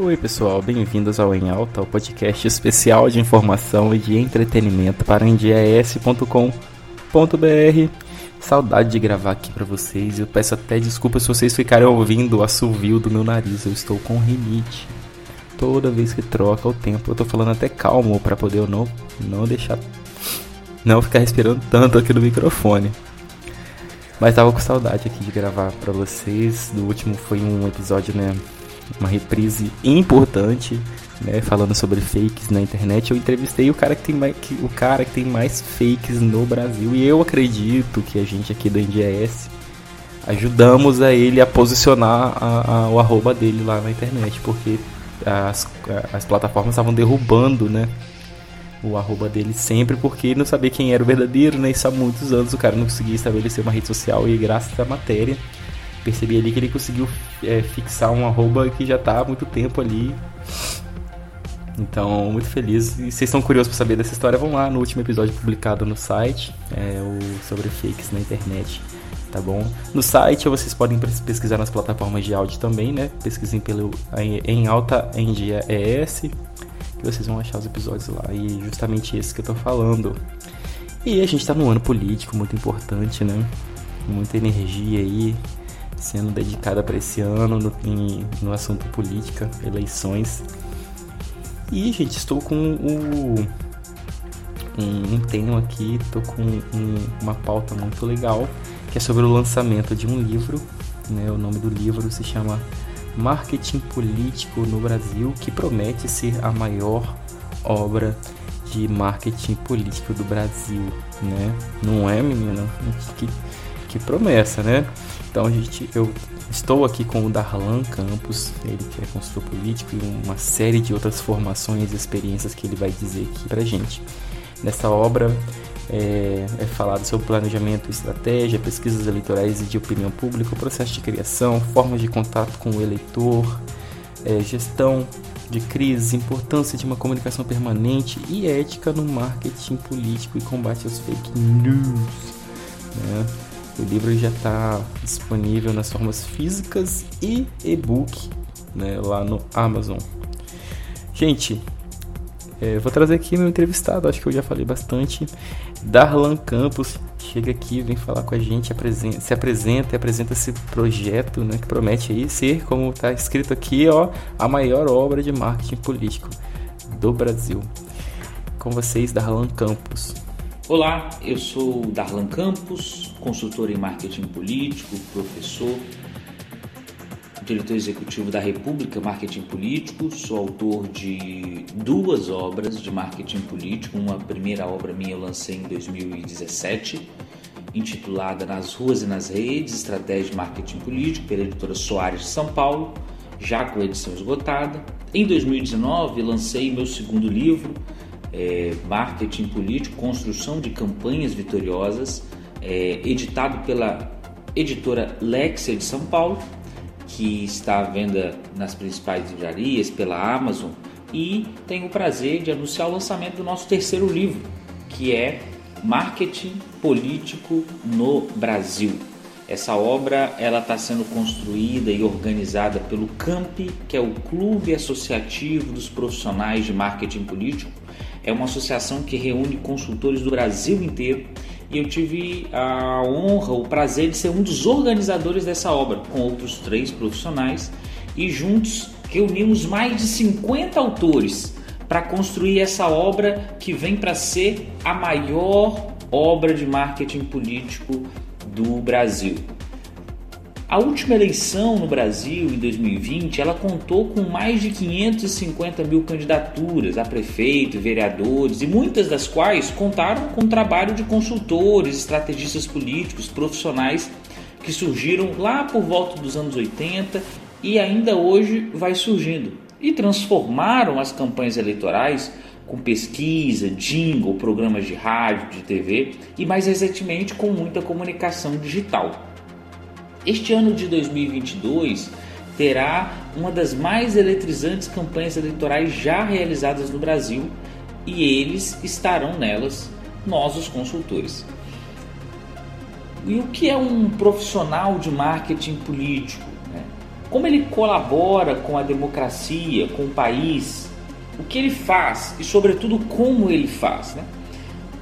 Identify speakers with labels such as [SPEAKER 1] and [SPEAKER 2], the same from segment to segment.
[SPEAKER 1] Oi, pessoal, bem-vindos ao Em Alta, o podcast especial de informação e de entretenimento para endias.com.br. Saudade de gravar aqui para vocês. Eu peço até desculpa se vocês ficarem ouvindo o assovio do meu nariz. Eu estou com rinite. Toda vez que troca o tempo, eu tô falando até calmo para poder eu não não deixar não ficar respirando tanto aqui no microfone. Mas tava com saudade aqui de gravar para vocês. Do último foi um episódio, né, uma reprise importante, né, falando sobre fakes na internet. Eu entrevistei o cara que tem mais, que, o cara que tem mais fakes no Brasil e eu acredito que a gente aqui do NDS ajudamos a ele a posicionar a, a, o arroba dele lá na internet, porque as, as plataformas estavam derrubando, né, o arroba dele sempre porque não sabia quem era o verdadeiro, né? Isso há muitos anos o cara não conseguia estabelecer uma rede social e graças à matéria percebi ali que ele conseguiu é, fixar um arroba que já está há muito tempo ali. Então, muito feliz. E vocês estão curiosos para saber dessa história, vão lá no último episódio publicado no site, é, o sobre fakes na internet, tá bom? No site vocês podem pesquisar nas plataformas de áudio também, né? Pesquisem pelo em alta em dia ES, que vocês vão achar os episódios lá. E justamente esse que eu tô falando. E a gente tá num ano político muito importante, né? Muita energia aí sendo dedicada para esse ano no, em, no assunto política, eleições. E, gente, estou com o, um, um tema aqui, estou com um, uma pauta muito legal, que é sobre o lançamento de um livro. Né? O nome do livro se chama Marketing Político no Brasil, que promete ser a maior obra de marketing político do Brasil, né? Não é, menina? Que promessa, né? Então, gente, eu estou aqui com o Darlan Campos, ele que é consultor político e uma série de outras formações e experiências que ele vai dizer aqui pra gente. Nessa obra é, é falado sobre planejamento, estratégia, pesquisas eleitorais e de opinião pública, processo de criação, formas de contato com o eleitor, é, gestão de crises, importância de uma comunicação permanente e ética no marketing político e combate aos fake news. Né? O livro já está disponível nas formas físicas e e-book né, lá no Amazon. Gente, é, vou trazer aqui meu entrevistado, acho que eu já falei bastante. Darlan Campos, chega aqui, vem falar com a gente, apresenta, se apresenta apresenta esse projeto né, que promete aí ser, como está escrito aqui, ó, a maior obra de marketing político do Brasil. Com vocês, Darlan Campos.
[SPEAKER 2] Olá, eu sou Darlan Campos, consultor em marketing político, professor, diretor executivo da República Marketing Político, sou autor de duas obras de marketing político. Uma primeira obra minha eu lancei em 2017, intitulada Nas Ruas e nas Redes, Estratégia de Marketing Político, pela editora Soares de São Paulo, já com edição esgotada. Em 2019 lancei meu segundo livro, é, Marketing Político, Construção de Campanhas Vitoriosas, é, editado pela editora Lexia de São Paulo, que está à venda nas principais livrarias, pela Amazon, e tenho o prazer de anunciar o lançamento do nosso terceiro livro, que é Marketing Político no Brasil. Essa obra ela está sendo construída e organizada pelo CAMP, que é o Clube Associativo dos Profissionais de Marketing Político, é uma associação que reúne consultores do Brasil inteiro e eu tive a honra, o prazer de ser um dos organizadores dessa obra, com outros três profissionais, e juntos reunimos mais de 50 autores para construir essa obra que vem para ser a maior obra de marketing político do Brasil. A última eleição no Brasil, em 2020, ela contou com mais de 550 mil candidaturas a prefeito, vereadores, e muitas das quais contaram com o trabalho de consultores, estrategistas políticos, profissionais que surgiram lá por volta dos anos 80 e ainda hoje vai surgindo, e transformaram as campanhas eleitorais com pesquisa, jingle, programas de rádio, de TV e mais recentemente com muita comunicação digital. Este ano de 2022 terá uma das mais eletrizantes campanhas eleitorais já realizadas no Brasil e eles estarão nelas, nós os consultores. E o que é um profissional de marketing político? Né? como ele colabora com a democracia, com o país, o que ele faz e, sobretudo, como ele faz. Né?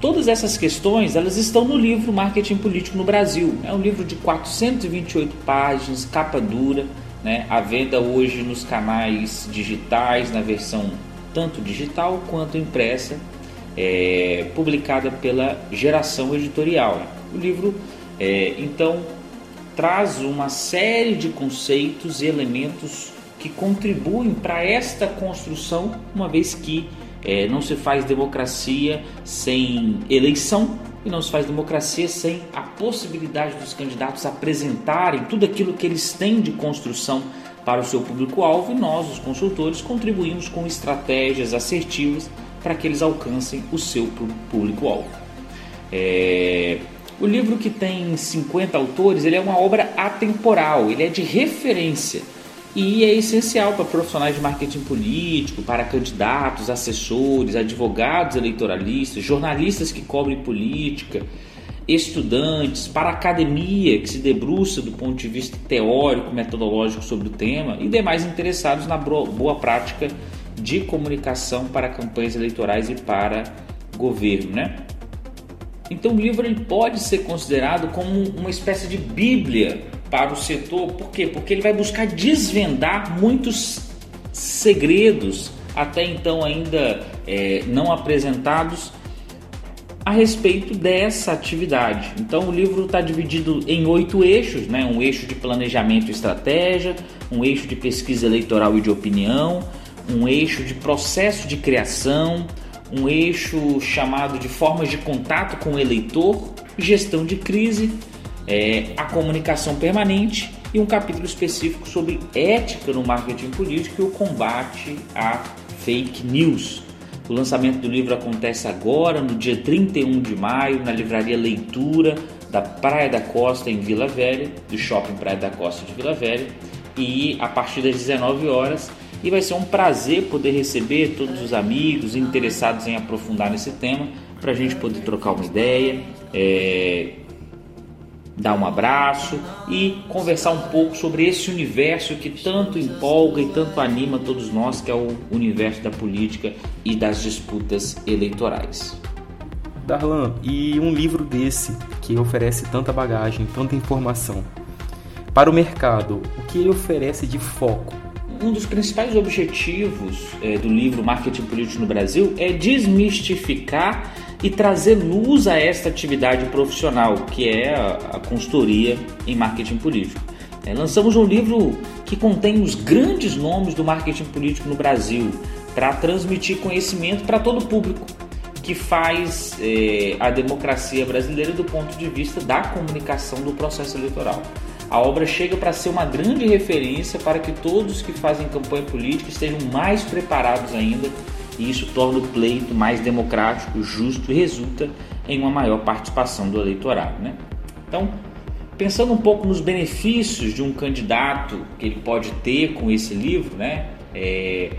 [SPEAKER 2] Todas essas questões elas estão no livro Marketing Político no Brasil. É um livro de 428 páginas, capa dura, né? à venda hoje nos canais digitais, na versão tanto digital quanto impressa, é, publicada pela Geração Editorial. O livro, é, então, traz uma série de conceitos e elementos que contribuem para esta construção, uma vez que é, não se faz democracia sem eleição e não se faz democracia sem a possibilidade dos candidatos apresentarem tudo aquilo que eles têm de construção para o seu público-alvo e nós, os consultores, contribuímos com estratégias assertivas para que eles alcancem o seu público-alvo. É, o livro que tem 50 autores, ele é uma obra atemporal, ele é de referência e é essencial para profissionais de marketing político, para candidatos, assessores, advogados eleitoralistas, jornalistas que cobrem política, estudantes, para a academia que se debruça do ponto de vista teórico, metodológico sobre o tema e demais interessados na boa prática de comunicação para campanhas eleitorais e para governo, né? Então o livro ele pode ser considerado como uma espécie de bíblia para o setor, por quê? Porque ele vai buscar desvendar muitos segredos até então ainda é, não apresentados a respeito dessa atividade. Então o livro está dividido em oito eixos, né? um eixo de planejamento e estratégia, um eixo de pesquisa eleitoral e de opinião, um eixo de processo de criação, um eixo chamado de formas de contato com o eleitor, gestão de crise, é, a comunicação permanente e um capítulo específico sobre ética no marketing político e o combate à fake news. O lançamento do livro acontece agora, no dia 31 de maio, na livraria Leitura da Praia da Costa, em Vila Velha, do Shopping Praia da Costa de Vila Velha, e a partir das 19 horas e vai ser um prazer poder receber todos os amigos interessados em aprofundar nesse tema para a gente poder trocar uma ideia, é, dar um abraço e conversar um pouco sobre esse universo que tanto empolga e tanto anima todos nós, que é o universo da política e das disputas eleitorais.
[SPEAKER 1] Darlan, e um livro desse que oferece tanta bagagem, tanta informação para o mercado, o que ele oferece de foco?
[SPEAKER 2] Um dos principais objetivos é, do livro Marketing Político no Brasil é desmistificar e trazer luz a esta atividade profissional, que é a, a consultoria em marketing político. É, lançamos um livro que contém os grandes nomes do marketing político no Brasil, para transmitir conhecimento para todo o público que faz é, a democracia brasileira do ponto de vista da comunicação do processo eleitoral. A obra chega para ser uma grande referência para que todos que fazem campanha política estejam mais preparados ainda, e isso torna o pleito mais democrático, justo e resulta em uma maior participação do eleitorado. Né? Então, pensando um pouco nos benefícios de um candidato que ele pode ter com esse livro, né? É,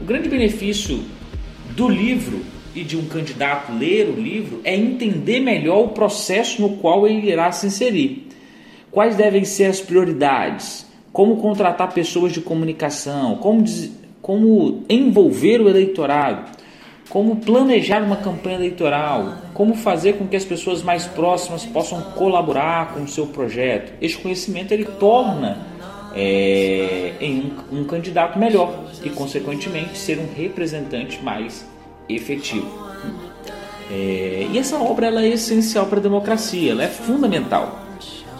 [SPEAKER 2] o grande benefício do livro e de um candidato ler o livro é entender melhor o processo no qual ele irá se inserir. Quais devem ser as prioridades? Como contratar pessoas de comunicação? Como, como envolver o eleitorado? Como planejar uma campanha eleitoral? Como fazer com que as pessoas mais próximas possam colaborar com o seu projeto? Este conhecimento ele torna é, em um, um candidato melhor e, consequentemente, ser um representante mais efetivo. É, e essa obra ela é essencial para a democracia, ela é fundamental.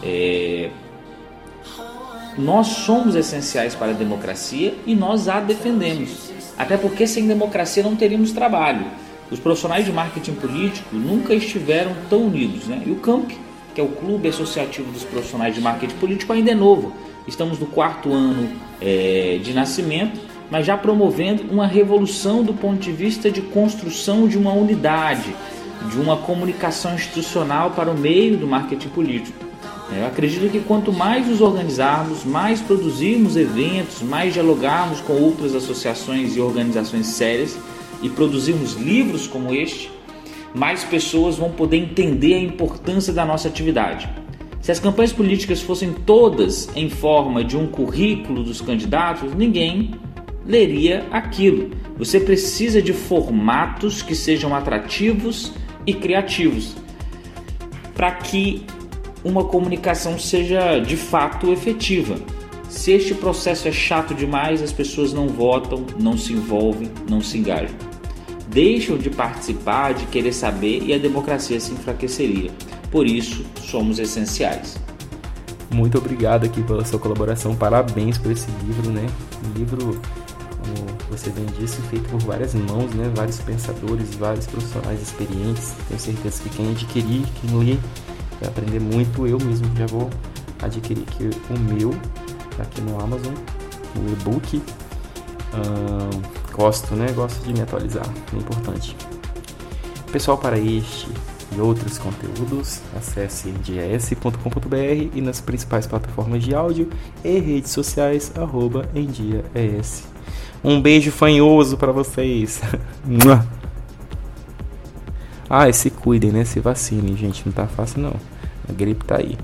[SPEAKER 2] É, nós somos essenciais para a democracia e nós a defendemos. Até porque sem democracia não teríamos trabalho. Os profissionais de marketing político nunca estiveram tão unidos. Né? E o CAMP, que é o Clube Associativo dos Profissionais de Marketing Político, ainda é novo. Estamos no quarto ano é, de nascimento, mas já promovendo uma revolução do ponto de vista de construção de uma unidade, de uma comunicação institucional para o meio do marketing político. É, eu acredito que quanto mais nos organizarmos, mais produzirmos eventos, mais dialogarmos com outras associações e organizações sérias e produzirmos livros como este, mais pessoas vão poder entender a importância da nossa atividade. Se as campanhas políticas fossem todas em forma de um currículo dos candidatos, ninguém leria aquilo. Você precisa de formatos que sejam atrativos e criativos para que uma comunicação seja de fato efetiva. Se este processo é chato demais, as pessoas não votam, não se envolvem, não se engajam. Deixam de participar, de querer saber e a democracia se enfraqueceria. Por isso, somos essenciais.
[SPEAKER 1] Muito obrigado aqui pela sua colaboração. Parabéns por esse livro, né? Um livro, como você bem disse, feito por várias mãos, né? Vários pensadores, vários profissionais experientes. Tenho certeza que quem adquirir, quem ler, vai aprender muito. Eu mesmo já vou adquirir aqui o meu aqui no Amazon, o e-book. gosto, né? Gosto de me atualizar, é importante. Pessoal, para este e outros conteúdos, acesse endias.com.br e nas principais plataformas de áudio e redes sociais, arroba endiaes. Um beijo fanhoso para vocês. ah, e se cuidem, né? Se vacinem, gente. Não tá fácil não. A gripe tá aí.